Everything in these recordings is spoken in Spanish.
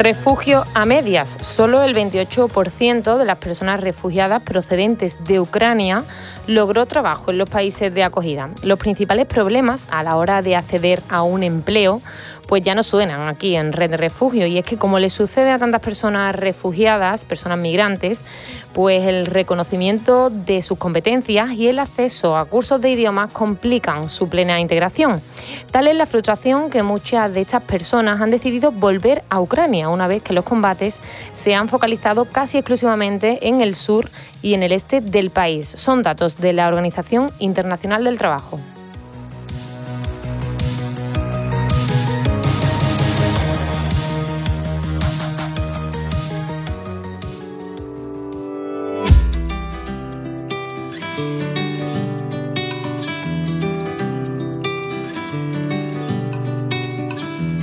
Refugio a medias. Solo el 28% de las personas refugiadas procedentes de Ucrania logró trabajo en los países de acogida. Los principales problemas a la hora de acceder a un empleo pues ya no suenan aquí en Red de Refugio y es que como le sucede a tantas personas refugiadas, personas migrantes, pues el reconocimiento de sus competencias y el acceso a cursos de idiomas complican su plena integración. Tal es la frustración que muchas de estas personas han decidido volver a Ucrania una vez que los combates se han focalizado casi exclusivamente en el sur y en el este del país. Son datos de la Organización Internacional del Trabajo.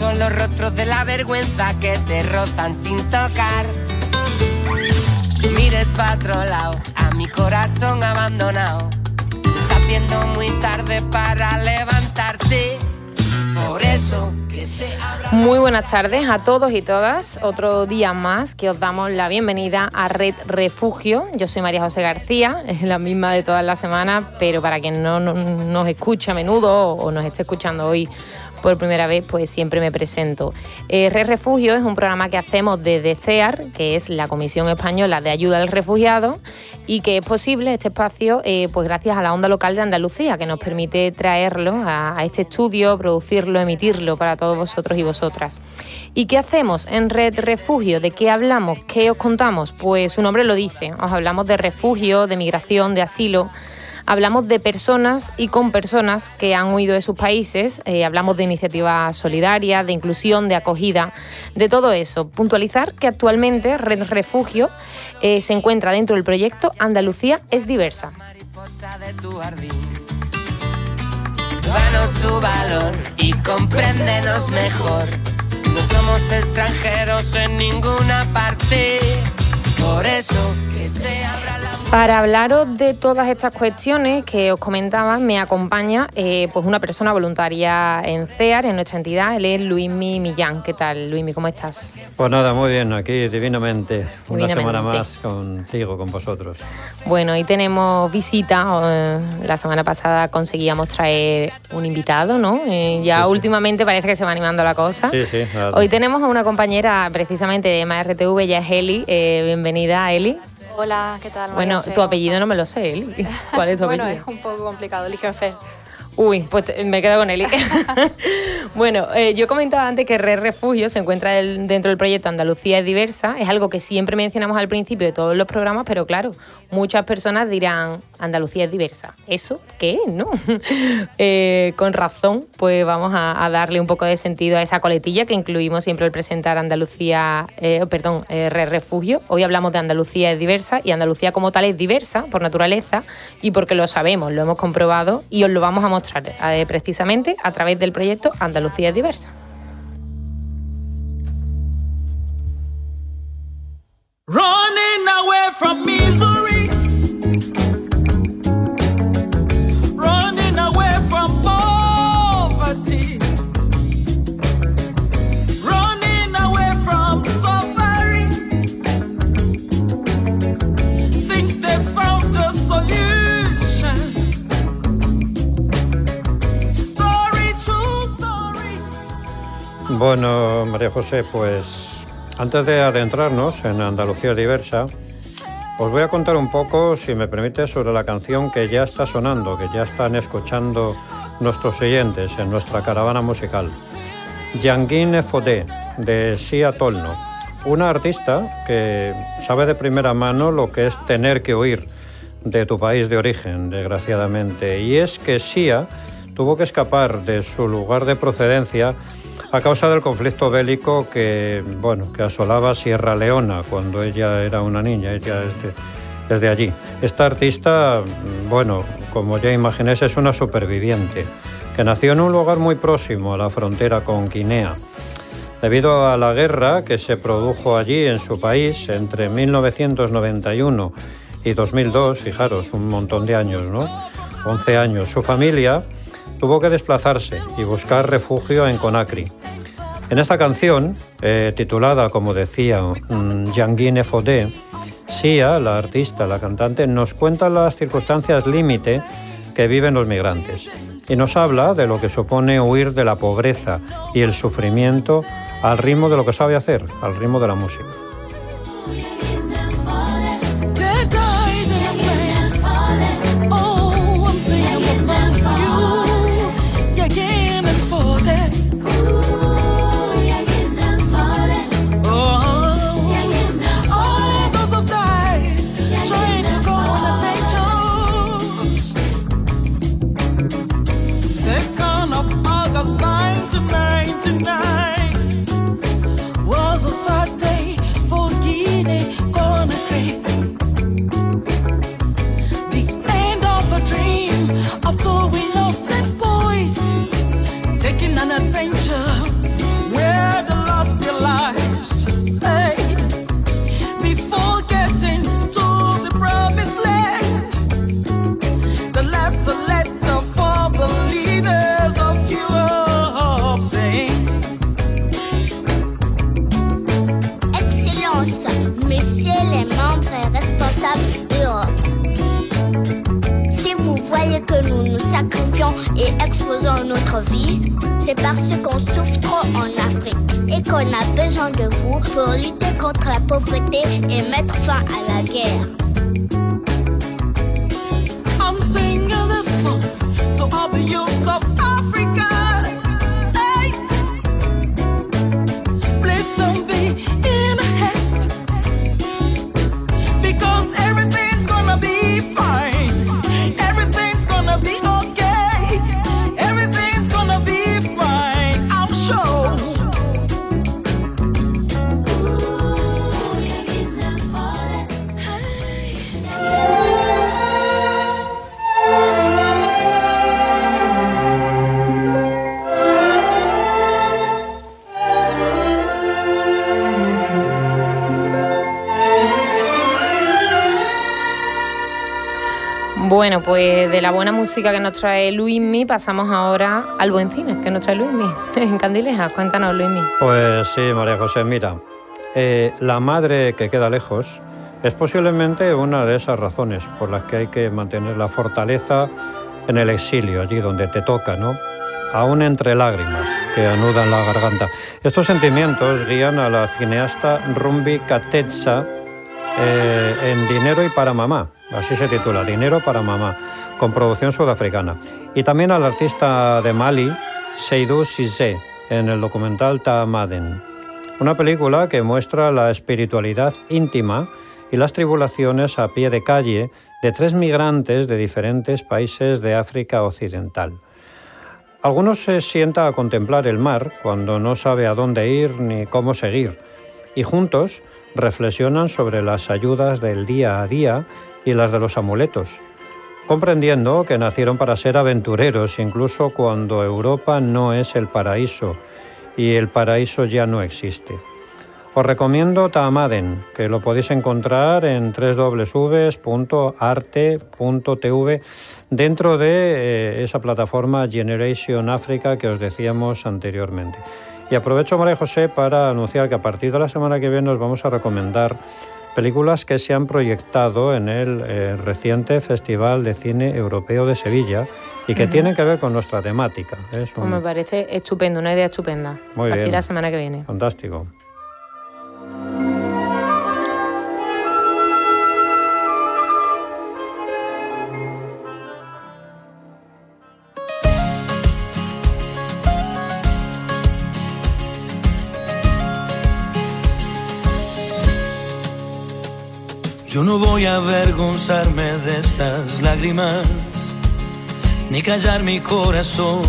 son los rostros de la vergüenza que te rozan sin tocar. Mires para otro lado, a mi corazón abandonado. Se está haciendo muy tarde para levantarte. Por eso que se Muy buenas tardes a todos y todas. Otro día más que os damos la bienvenida a Red Refugio. Yo soy María José García, es la misma de todas las semanas, pero para quien no, no nos escucha a menudo o nos esté escuchando hoy por primera vez, pues siempre me presento. Eh, Red Refugio es un programa que hacemos desde CEAR, que es la Comisión Española de Ayuda al Refugiado, y que es posible este espacio eh, pues gracias a la onda local de Andalucía, que nos permite traerlo a, a este estudio, producirlo, emitirlo para todos vosotros y vosotras. ¿Y qué hacemos en Red Refugio? ¿De qué hablamos? ¿Qué os contamos? Pues su nombre lo dice, os hablamos de refugio, de migración, de asilo hablamos de personas y con personas que han huido de sus países, eh, hablamos de iniciativas solidarias, de inclusión, de acogida, de todo eso. Puntualizar que actualmente Red Refugio eh, se encuentra dentro del proyecto Andalucía es diversa. Danos tu valor y compréndenos mejor. No somos extranjeros en ninguna parte. Por eso que se para hablaros de todas estas cuestiones que os comentaba, me acompaña eh, pues una persona voluntaria en CEAR, en nuestra entidad. Él es Luismi Millán. ¿Qué tal, Luismi? ¿Cómo estás? Pues nada, muy bien, aquí divinamente. Una semana más contigo, con vosotros. Bueno, y tenemos visita. Eh, la semana pasada conseguíamos traer un invitado, ¿no? Eh, ya últimamente parece que se va animando la cosa. Sí, sí. Hoy tenemos a una compañera precisamente de MRTV, ya es Eli. bienvenida, Eli. Hola, ¿qué tal? bueno, tu apellido no me lo sé, Eli. ¿Cuál es tu bueno, apellido? es un poco complicado, fe. Uy, pues me quedo con Eli. bueno, eh, yo comentaba antes que Red Refugio se encuentra dentro del proyecto Andalucía es diversa. Es algo que siempre mencionamos al principio de todos los programas, pero claro, muchas personas dirán Andalucía es diversa. ¿Eso qué es, no? Eh, con razón, pues vamos a, darle un poco de sentido a esa coletilla que incluimos siempre al presentar Andalucía, eh, perdón, Red Refugio. Hoy hablamos de Andalucía es diversa y Andalucía como tal es diversa por naturaleza y porque lo sabemos, lo hemos comprobado y os lo vamos a mostrar eh, precisamente a través del proyecto Andalucía Diversa. Bueno, María José, pues antes de adentrarnos en Andalucía Diversa, os voy a contar un poco, si me permite, sobre la canción que ya está sonando, que ya están escuchando nuestros oyentes en nuestra caravana musical. Yanguine Fodé, de Sia Tolno, una artista que sabe de primera mano lo que es tener que huir de tu país de origen, desgraciadamente. Y es que Sia tuvo que escapar de su lugar de procedencia a causa del conflicto bélico que, bueno, que asolaba Sierra Leona cuando ella era una niña, ella es de, allí. Esta artista, bueno, como ya imagináis, es una superviviente que nació en un lugar muy próximo a la frontera con Guinea. Debido a la guerra que se produjo allí en su país entre 1991 y 2002, fijaros, un montón de años, ¿no? 11 años. Su familia tuvo que desplazarse y buscar refugio en Conakry. En esta canción, eh, titulada, como decía, Yanguine Fodé, Sia, la artista, la cantante, nos cuenta las circunstancias límite que viven los migrantes y nos habla de lo que supone huir de la pobreza y el sufrimiento al ritmo de lo que sabe hacer, al ritmo de la música. et exposant notre vie, c'est parce qu'on souffre trop en Afrique et qu'on a besoin de vous pour lutter contre la pauvreté et mettre fin à la guerre. Bueno, pues de la buena música que nos trae Luismi pasamos ahora al buen cine que nos trae Luismi en Candileja. Cuéntanos, Luismi. Pues sí, María José, mira, eh, la madre que queda lejos es posiblemente una de esas razones por las que hay que mantener la fortaleza en el exilio, allí donde te toca, ¿no? Aún entre lágrimas que anudan la garganta. Estos sentimientos guían a la cineasta Rumbi Katetsa eh, en Dinero y para Mamá, así se titula, Dinero para Mamá, con producción sudafricana. Y también al artista de Mali, Seydou Cissé, en el documental Tamaden. Una película que muestra la espiritualidad íntima y las tribulaciones a pie de calle de tres migrantes de diferentes países de África Occidental. Algunos se sienta a contemplar el mar cuando no sabe a dónde ir ni cómo seguir, y juntos reflexionan sobre las ayudas del día a día y las de los amuletos, comprendiendo que nacieron para ser aventureros incluso cuando Europa no es el paraíso y el paraíso ya no existe. Os recomiendo Tamaden, que lo podéis encontrar en www.arte.tv dentro de eh, esa plataforma Generation Africa que os decíamos anteriormente. Y aprovecho, María José, para anunciar que a partir de la semana que viene nos vamos a recomendar películas que se han proyectado en el eh, reciente Festival de Cine Europeo de Sevilla y que tienen que ver con nuestra temática. Es pues Me parece estupendo, una idea estupenda. Muy partir de la semana que viene. Fantástico. Voy a avergonzarme de estas lágrimas, ni callar mi corazón,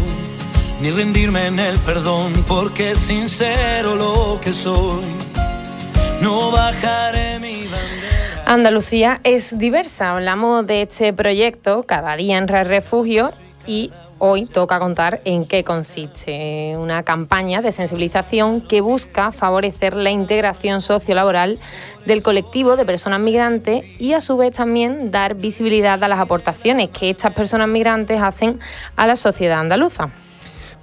ni rendirme en el perdón, porque es sincero lo que soy. No bajaré mi bandera. Andalucía es diversa. Hablamos de este proyecto cada día en Refugio y hoy toca contar en qué consiste. Una campaña de sensibilización que busca favorecer la integración sociolaboral del colectivo de personas migrantes y a su vez también dar visibilidad a las aportaciones que estas personas migrantes hacen a la sociedad andaluza.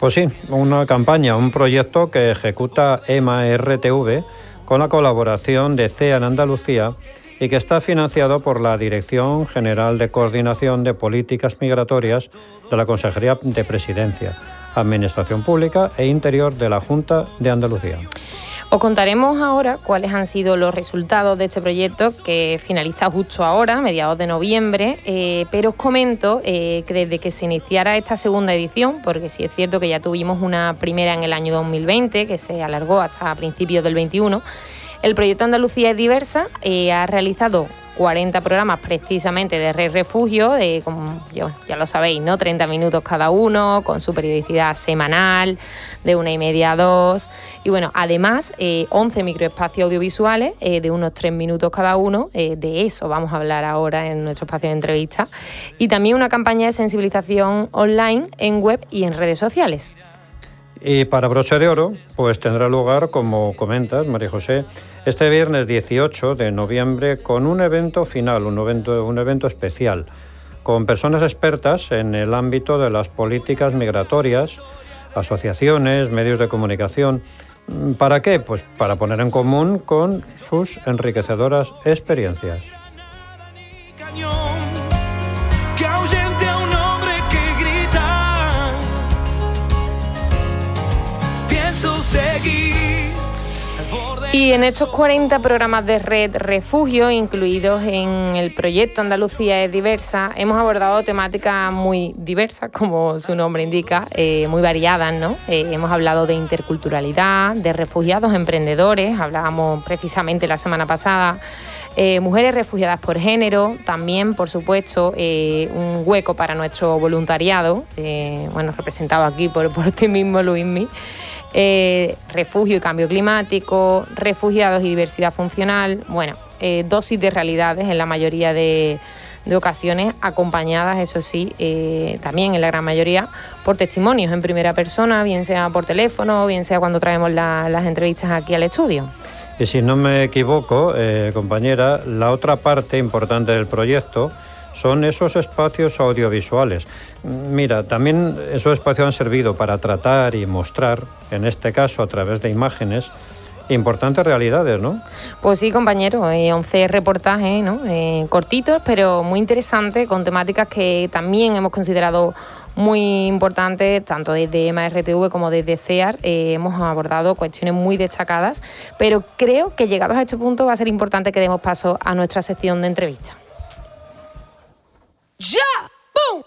Pues sí, una campaña, un proyecto que ejecuta EMA RTV con la colaboración de CEA en Andalucía y que está financiado por la Dirección General de Coordinación de Políticas Migratorias de la Consejería de Presidencia, Administración Pública e Interior de la Junta de Andalucía. Os contaremos ahora cuáles han sido los resultados de este proyecto que finaliza justo ahora, mediados de noviembre, eh, pero os comento eh, que desde que se iniciara esta segunda edición, porque sí es cierto que ya tuvimos una primera en el año 2020, que se alargó hasta principios del 21, el proyecto Andalucía es diversa, eh, ha realizado 40 programas precisamente de Red Refugio, como ya lo sabéis, ¿no? 30 minutos cada uno, con su periodicidad semanal, de una y media a dos. Y bueno, además, 11 microespacios audiovisuales eh, de unos 3 minutos cada uno. Eh, de eso vamos a hablar ahora en nuestro espacio de entrevista. Y también una campaña de sensibilización online en web y en redes sociales. Y para Broche de Oro, pues tendrá lugar, como comentas, María José, este viernes 18 de noviembre con un evento final, un evento, un evento especial, con personas expertas en el ámbito de las políticas migratorias, asociaciones, medios de comunicación. ¿Para qué? Pues para poner en común con sus enriquecedoras experiencias. Y en estos 40 programas de Red Refugio, incluidos en el proyecto Andalucía es diversa, hemos abordado temáticas muy diversas, como su nombre indica, eh, muy variadas, ¿no? Eh, hemos hablado de interculturalidad, de refugiados emprendedores, hablábamos precisamente la semana pasada. Eh, mujeres refugiadas por género, también, por supuesto, un hueco para nuestro voluntariado, bueno, representado aquí por, por ti mismo, Luismi. Eh, refugio y cambio climático, refugiados y diversidad funcional, bueno, eh, dosis de realidades en la mayoría de, ocasiones, acompañadas, eso sí, eh, también en la gran mayoría, por testimonios en primera persona, bien sea por teléfono, bien sea cuando traemos las entrevistas aquí al estudio. Y si no me equivoco, compañera, la otra parte importante del proyecto son esos espacios audiovisuales. Mira, también esos espacios han servido para tratar y mostrar, en este caso a través de imágenes, importantes realidades, ¿no? Pues sí, compañero, 11 eh, reportajes, ¿no? Eh, cortitos, pero muy interesantes, con temáticas que también hemos considerado muy importantes, tanto desde MRTV como desde CEAR. Eh, hemos abordado cuestiones muy destacadas, pero creo que llegados a este punto va a ser importante que demos paso a nuestra sección de entrevistas. ¡Ya! ¡Bum!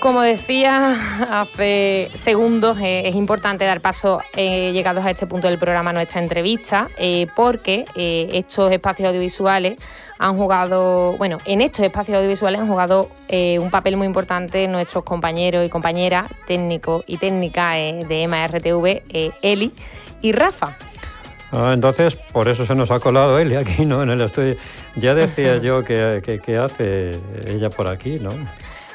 Como decía hace segundos, eh, es importante dar paso, eh, llegados a este punto del programa, a nuestra entrevista, eh, porque estos espacios audiovisuales han jugado, bueno, en estos espacios audiovisuales han jugado un papel muy importante nuestros compañeros y compañeras técnicos y técnicas de EMA RTV, Eli y Rafa. Ah, entonces, por eso se nos ha colado Eli aquí, ¿no? En el estudio. Ya decía yo que, que hace ella por aquí, ¿no?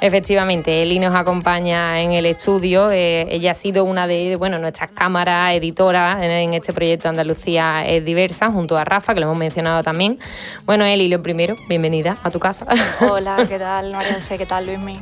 Efectivamente, Eli nos acompaña en el estudio. Eh, ella ha sido una de bueno, nuestras cámaras editoras en, este proyecto Andalucía es diversa, junto a Rafa, que lo hemos mencionado también. Bueno, Eli, lo primero, bienvenida a tu casa. Hola, ¿qué tal, María ¿Qué tal, Luismi?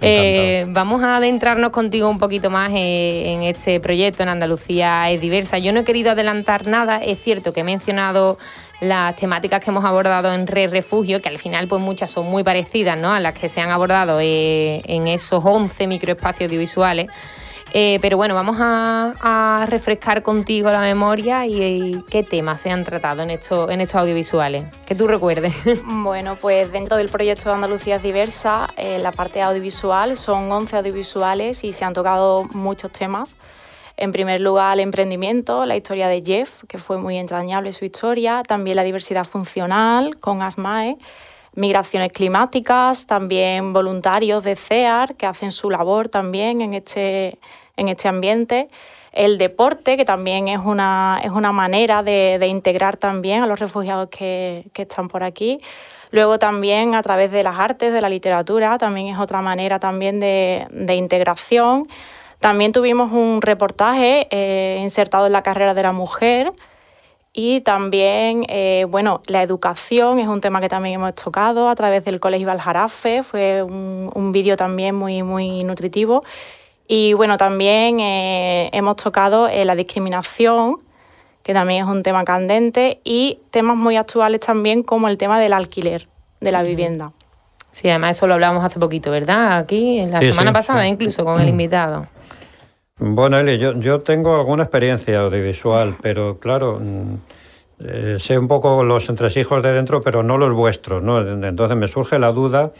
Eh, vamos a adentrarnos contigo un poquito más eh, en este proyecto en Andalucía es diversa. Yo no he querido adelantar nada, es cierto que he mencionado las temáticas que hemos abordado en Re Refugio, que al final pues muchas son muy parecidas ¿no? a las que se han abordado eh, en esos 11 microespacios audiovisuales. Eh, pero bueno, vamos a, refrescar contigo la memoria y, qué temas se han tratado en, esto, en estos audiovisuales. Que tú recuerdes. Bueno, pues dentro del proyecto de Andalucía Diversa, en la parte audiovisual son 11 audiovisuales y se han tocado muchos temas. En primer lugar, el emprendimiento, la historia de Jeff, que fue muy entrañable su historia, también la diversidad funcional con ASMAE, migraciones climáticas, también voluntarios de CEAR que hacen su labor también en este, en este ambiente. El deporte, que también es una, es una manera de, integrar también a los refugiados que, están por aquí. Luego también a través de las artes, de la literatura, también es otra manera también de, integración. También tuvimos un reportaje eh, insertado en la carrera de la mujer y también, eh, bueno, la educación es un tema que también hemos tocado a través del Colegio Aljarafe, fue un, un vídeo también muy, muy nutritivo. Y bueno, también eh, hemos tocado eh, la discriminación, que también es un tema candente, y temas muy actuales también como el tema del alquiler de la vivienda. Sí, además eso lo hablábamos hace poquito, ¿verdad? Aquí, en la semana pasada, incluso con el invitado. Bueno, Eli, yo, yo tengo alguna experiencia audiovisual, pero claro, mm, eh, sé un poco los entresijos de dentro, pero no los vuestros, ¿no? Entonces me surge la duda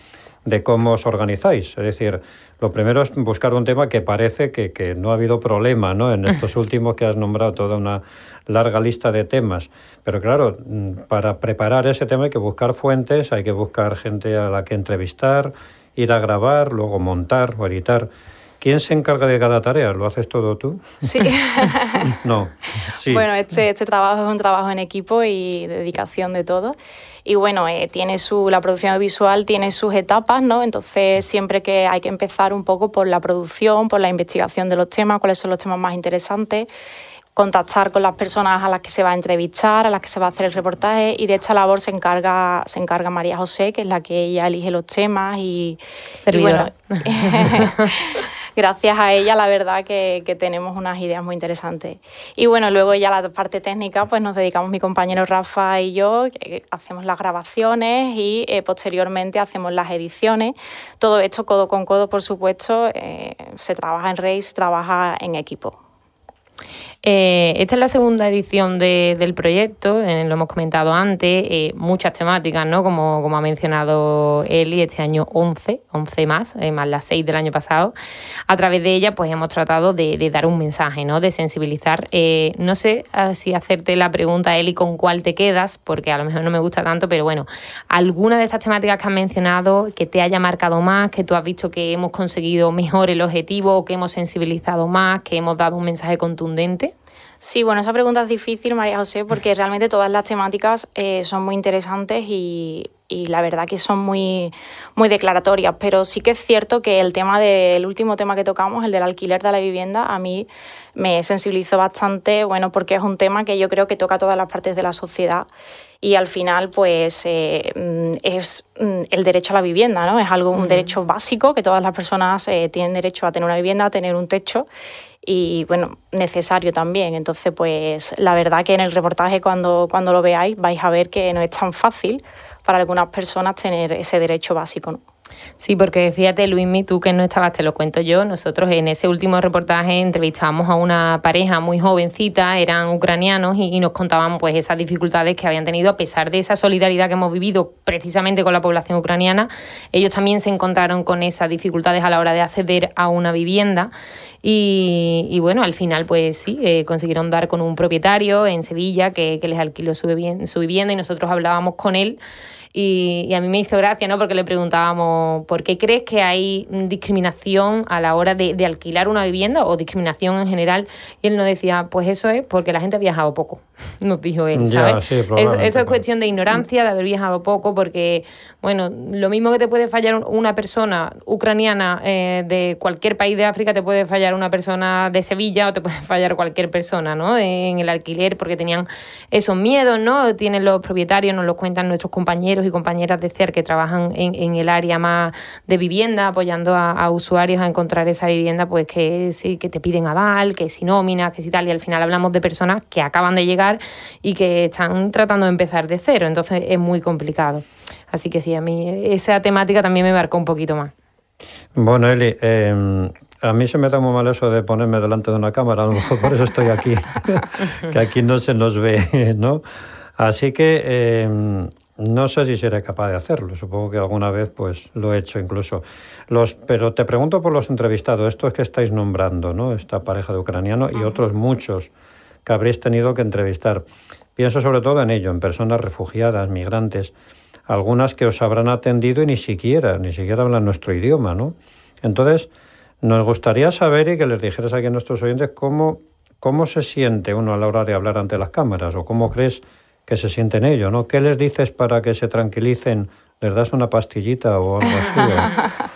de cómo os organizáis. Es decir, lo primero es buscar un tema que parece que, no ha habido problema, ¿no? En estos últimos que has nombrado toda una larga lista de temas. Pero claro, mm, para preparar ese tema hay que buscar fuentes, hay que buscar gente a la que entrevistar, ir a grabar, luego montar o editar. ¿Quién se encarga de cada tarea? ¿Lo haces todo tú? Sí. no. Sí. Bueno, este, este trabajo es un trabajo en equipo y dedicación de todo y bueno, eh, tiene su, la producción visual tiene sus etapas, ¿no? Entonces siempre que hay que empezar un poco por la producción, por la investigación de los temas, cuáles son los temas más interesantes, contactar con las personas a las que se va a entrevistar, a las que se va a hacer el reportaje y de esta labor se encarga, se encarga María José, que es la que ella elige los temas y, Servidora. gracias a ella la verdad que, tenemos unas ideas muy interesantes. Y bueno, luego ya la parte técnica, pues nos dedicamos mi compañero Rafa y yo, hacemos las grabaciones y eh, posteriormente hacemos las ediciones. Todo esto codo con codo, por supuesto, eh, se trabaja en Rey, se trabaja en equipo. Eh, esta es la segunda edición del proyecto, eh, lo hemos comentado antes, eh, muchas temáticas, ¿no? Como, ha mencionado Eli, este año 11, 11 más, más las 6 del año pasado. A través de ella, pues hemos tratado de, dar un mensaje, ¿no? De sensibilizar. no sé ah, si hacerte la pregunta, Eli, con cuál te quedas, porque a lo mejor no me gusta tanto, pero bueno, ¿alguna de estas temáticas que has mencionado que te haya marcado más, que tú has visto que hemos conseguido mejor el objetivo, que hemos sensibilizado más, que hemos dado un mensaje contundente? Sí, bueno, esa pregunta es difícil, María José, porque realmente todas las temáticas eh, son muy interesantes y, la verdad que son muy, muy declaratorias, pero sí que es cierto que el tema del último tema que tocamos, el del alquiler de la vivienda, a mí me sensibilizó bastante, bueno, porque es un tema que yo creo que toca todas las partes de la sociedad y al final pues eh, mm, es mm, el derecho a la vivienda, ¿no? Es algo, un derecho básico que todas las personas eh, tienen derecho a tener una vivienda, a tener un techo y bueno, necesario también. Entonces, pues la verdad que en el reportaje cuando, cuando lo veáis vais a ver que no es tan fácil para algunas personas tener ese derecho básico. Sí, porque fíjate, Luismi, tú que no estabas, te lo cuento yo. Nosotros en ese último reportaje entrevistábamos a una pareja muy jovencita, eran ucranianos, y, nos contaban pues esas dificultades que habían tenido a pesar de esa solidaridad que hemos vivido precisamente con la población ucraniana. Ellos también se encontraron con esas dificultades a la hora de acceder a una vivienda. Y, bueno, al final, pues sí, eh, consiguieron dar con un propietario en Sevilla que, les alquiló su vivienda y nosotros hablábamos con él y, a mí me hizo gracia, ¿no? Porque le preguntábamos, ¿por qué crees que hay discriminación a la hora de, alquilar una vivienda o discriminación en general? Y él nos decía, pues eso es porque la gente ha viajado poco, nos dijo él, ¿sabes? eso, es cuestión de ignorancia, de haber viajado poco, porque, bueno, lo mismo que te puede fallar una persona ucraniana eh, de cualquier país de África, te puede fallar una persona de Sevilla o te puede fallar cualquier persona, ¿no? En el alquiler, porque tenían esos miedos, ¿no? Tienen los propietarios, nos lo cuentan nuestros compañeros compañeros y compañeras de CER que trabajan en, el área más de vivienda, apoyando a, usuarios a encontrar esa vivienda, pues que sí, que te piden aval, que si nómina, que si tal, y al final hablamos de personas que acaban de llegar y que están tratando de empezar de cero, entonces es muy complicado. Así que sí, a mí esa temática también me marcó un poquito más. Bueno, Eli, em, a mí se me da muy mal eso de ponerme delante de una cámara, a lo mejor por eso estoy aquí, que aquí no se nos ve, ¿no? Así que em, no sé si seré capaz de hacerlo, supongo que alguna vez pues lo he hecho incluso. Los, pero te pregunto por los entrevistados, estos que estáis nombrando, ¿no? Esta pareja de ucraniano y otros muchos que habréis tenido que entrevistar. Pienso sobre todo en ello, en personas refugiadas, migrantes, algunas que os habrán atendido y ni siquiera, ni siquiera hablan nuestro idioma, ¿no? Entonces, nos gustaría saber y que les dijeras aquí a nuestros oyentes cómo, cómo se siente uno a la hora de hablar ante las cámaras o cómo crees que se sienten ellos, ¿no? ¿Qué les dices para que se tranquilicen? ¿Les das una pastillita o algo así?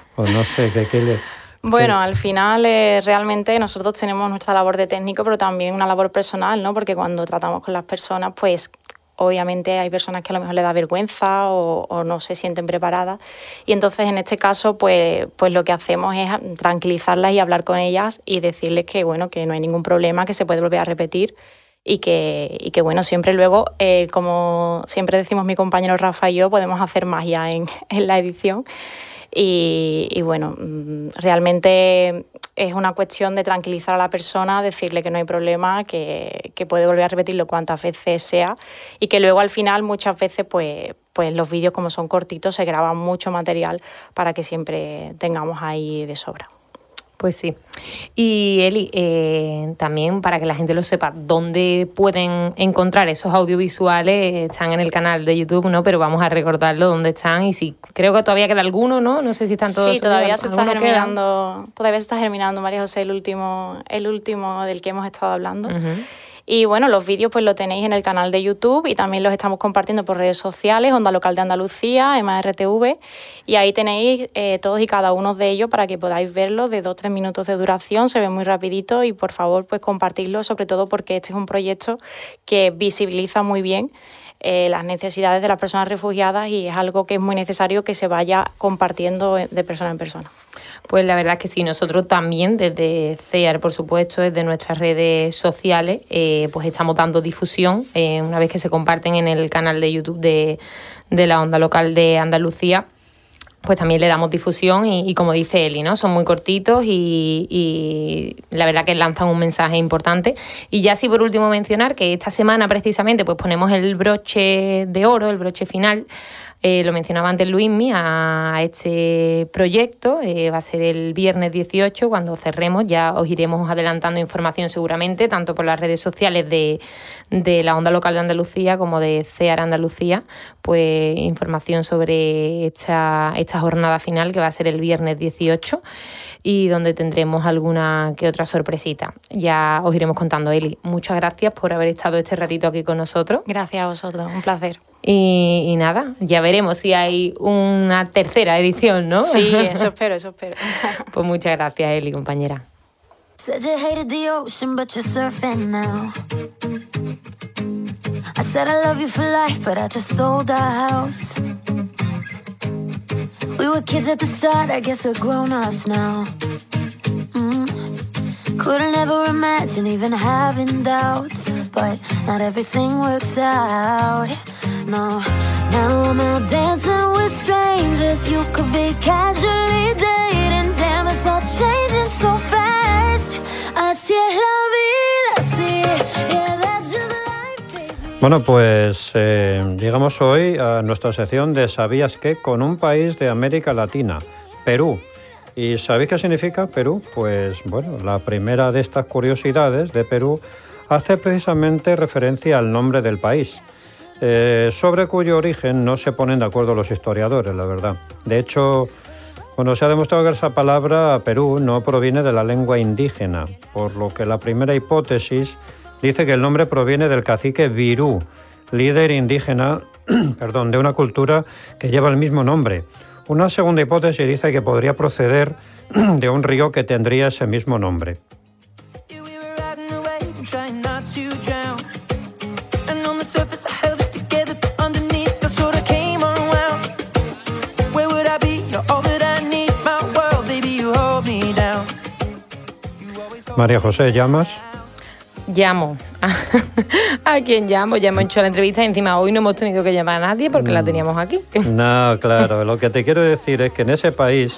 o, no sé, ¿qué, qué le, bueno, al final eh, realmente nosotros tenemos nuestra labor de técnico, pero también una labor personal, ¿no? Porque cuando tratamos con las personas, pues obviamente hay personas que a lo mejor le da vergüenza o, no se sienten preparadas y entonces en este caso pues, pues lo que hacemos es tranquilizarlas y hablar con ellas y decirles que bueno que no hay ningún problema que se puede volver a repetir y que, y que bueno siempre luego eh, como siempre decimos mi compañero Rafa y yo podemos hacer magia en, en la edición y, bueno, mm, realmente es una cuestión de tranquilizar a la persona, decirle que no hay problema, que, que, puede volver a repetirlo cuantas veces sea y que luego al final muchas veces pues, pues los vídeos como son cortitos se graban mucho material para que siempre tengamos ahí de sobra. Pues sí. Y Eli, eh, también para que la gente lo sepa, ¿dónde pueden encontrar esos audiovisuales? Están en el canal de YouTube, ¿no? Pero vamos a recordarlo dónde están y si creo que todavía queda alguno, ¿no? No sé si están todos. Sí, todavía se está germinando, todavía se está germinando, María José, el último, el último del que hemos estado hablando. Y bueno, los vídeos pues lo tenéis en el canal de YouTube y también los estamos compartiendo por redes sociales, Onda Local de Andalucía, MRTV, y ahí tenéis eh, todos y cada uno de ellos para que podáis verlo de dos tres minutos de duración, se ve muy rapidito y por favor pues compartirlo, sobre todo porque este es un proyecto que visibiliza muy bien eh, las necesidades de las personas refugiadas y es algo que es muy necesario que se vaya compartiendo de persona en persona. Pues la verdad es que sí, nosotros también desde CEAR, por supuesto, desde nuestras redes sociales, eh, pues estamos dando difusión eh, una vez que se comparten en el canal de YouTube de, la onda local de Andalucía pues también le damos difusión y, como dice Eli, ¿no? Son muy cortitos y, y, la verdad que lanzan un mensaje importante. Y ya sí por último mencionar que esta semana precisamente pues ponemos el broche de oro, el broche final eh, lo mencionaba antes Luismi, a este proyecto. Eh, va a ser el viernes 18 cuando cerremos. Ya os iremos adelantando información seguramente, tanto por las redes sociales de, de la Onda Local de Andalucía como de CEAR Andalucía, pues información sobre esta, esta jornada final que va a ser el viernes 18 y donde tendremos alguna que otra sorpresita. Ya os iremos contando, Eli. Muchas gracias por haber estado este ratito aquí con nosotros. Gracias a vosotros, un placer. Y, nada, ya veremos si hay una tercera edición, ¿no? Sí, eso espero, eso espero. pues muchas gracias, Eli, compañera. Said you hated the ocean, but you're surfing now. I said I love you for life, but I just sold our house. We were kids at the start, I guess we're grown ups now. Mm. Couldn't ever imagine even having doubts, but not everything works out. Bueno, pues eh, llegamos hoy a nuestra sección de ¿Sabías qué? con un país de América Latina, Perú. ¿Y sabéis qué significa Perú? Pues bueno, la primera de estas curiosidades de Perú hace precisamente referencia al nombre del país. Eh, sobre cuyo origen no se ponen de acuerdo los historiadores, la verdad. De hecho, bueno, se ha demostrado que esa palabra Perú no proviene de la lengua indígena, por lo que la primera hipótesis dice que el nombre proviene del cacique Virú, líder indígena perdón, de una cultura que lleva el mismo nombre. Una segunda hipótesis dice que podría proceder de un río que tendría ese mismo nombre. María José, ¿llamas? llamo. ¿A quién llamo? Ya hemos hecho la entrevista y encima hoy no hemos tenido que llamar a nadie porque la mm. teníamos aquí. No, claro. Lo que te quiero decir es que en ese país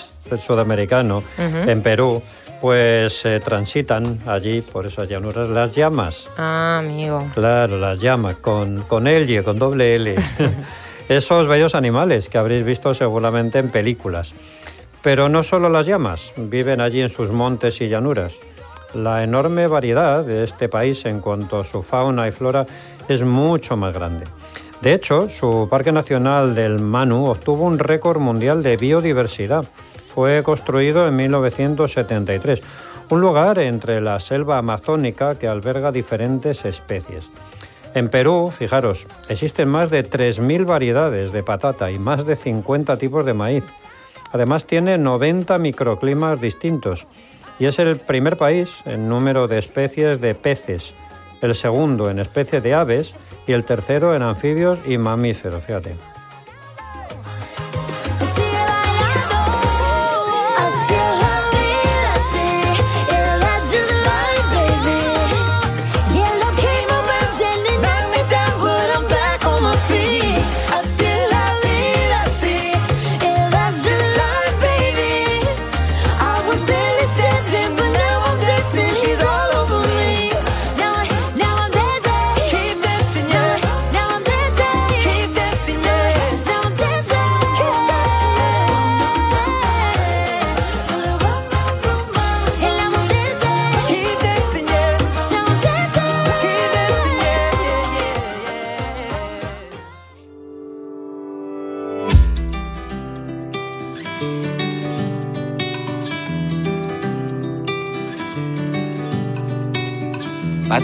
sudamericano, en Perú, pues se transitan allí por esas llanuras las llamas. Ah, amigo. Claro, las llamas, con, con L, con doble L. Esos bellos animales que habréis visto seguramente en películas. Pero no solo las llamas, viven allí en sus montes y llanuras. La enorme variedad de este país en cuanto a su fauna y flora es mucho más grande. De hecho, su Parque Nacional del Manu obtuvo un récord mundial de biodiversidad. Fue construido en 1973, un lugar entre la selva amazónica que alberga diferentes especies. En Perú, fijaros, existen más de 3.000 variedades de patata y más de 50 tipos de maíz. Además tiene 90 microclimas distintos y es el primer país en número de especies de peces, el segundo en especies de aves y el tercero en anfibios y mamíferos, fíjate.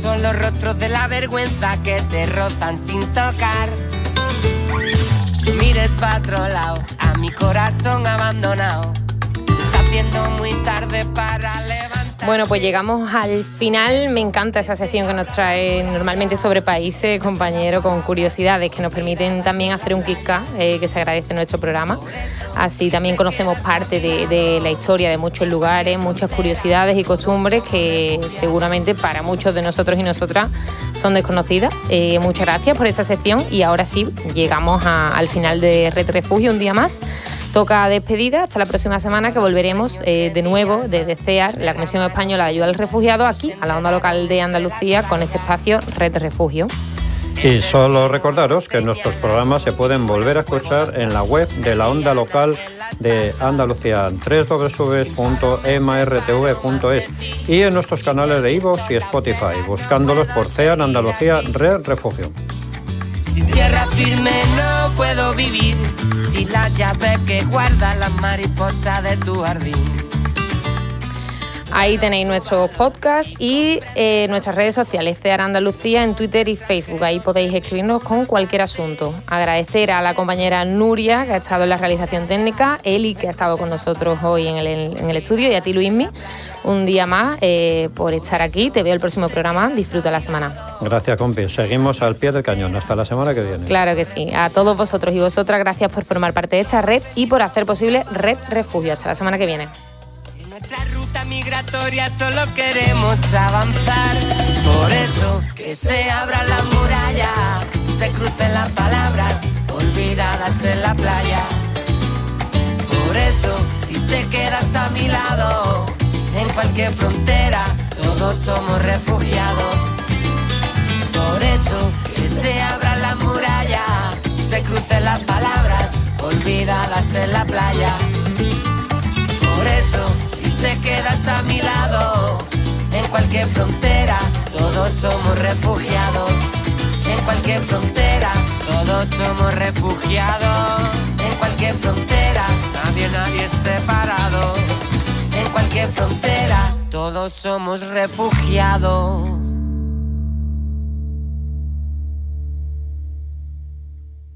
son los rostros de la vergüenza que te rozan sin tocar. Mires para otro lado, a mi corazón abandonado. Se está haciendo muy tarde para levantar. Bueno, pues llegamos al final. Me encanta esa sección que nos trae normalmente sobre países, compañero, con curiosidades que nos permiten también hacer un kick eh, que se agradece nuestro programa. Así también conocemos parte de, la historia de muchos lugares, muchas curiosidades y costumbres que seguramente para muchos de nosotros y nosotras son desconocidas. Eh, muchas gracias por esa sección y ahora sí llegamos al final de Red Refugio un día más. Toca despedida hasta la próxima semana que volveremos eh, de nuevo desde CEAR, la Comisión Española de Ayuda al Refugiado, aquí a la onda local de Andalucía con este espacio Red Refugio. Y solo recordaros que nuestros programas se pueden volver a escuchar en la web de la onda local de Andalucía, www.emartv.es y en nuestros canales de iVoox y Spotify, buscándolos por CEAR Andalucía Red Refugio. Sin tierra firme no puedo vivir, sin la llave que guarda la mariposa de tu jardín. Ahí tenéis nuestros podcasts y eh, nuestras redes sociales, CEAR Andalucía en Twitter y Facebook. Ahí podéis escribirnos con cualquier asunto. Agradecer a la compañera Nuria, que ha estado en la realización técnica, Eli, que ha estado con nosotros hoy en el, estudio, y a ti, Luismi, un día más eh, por estar aquí. Te veo el próximo programa. Disfruta la semana. Gracias, compi. Seguimos al pie del cañón. Hasta la semana que viene. Claro que sí. A todos vosotros y vosotras, gracias por formar parte de esta red y por hacer posible Red Refugio. Hasta la semana que viene migratoria solo queremos avanzar. Por eso que se abra la muralla, se crucen las palabras olvidadas en la playa. Por eso si te quedas a mi lado, en cualquier frontera, todos somos refugiados. Por eso que se abra la muralla, se crucen las palabras olvidadas en la playa. Por eso te quedas a mi lado. En cualquier frontera, todos somos refugiados. En cualquier frontera, todos somos refugiados. En cualquier frontera, nadie, nadie es separado. En cualquier frontera, todos somos refugiados.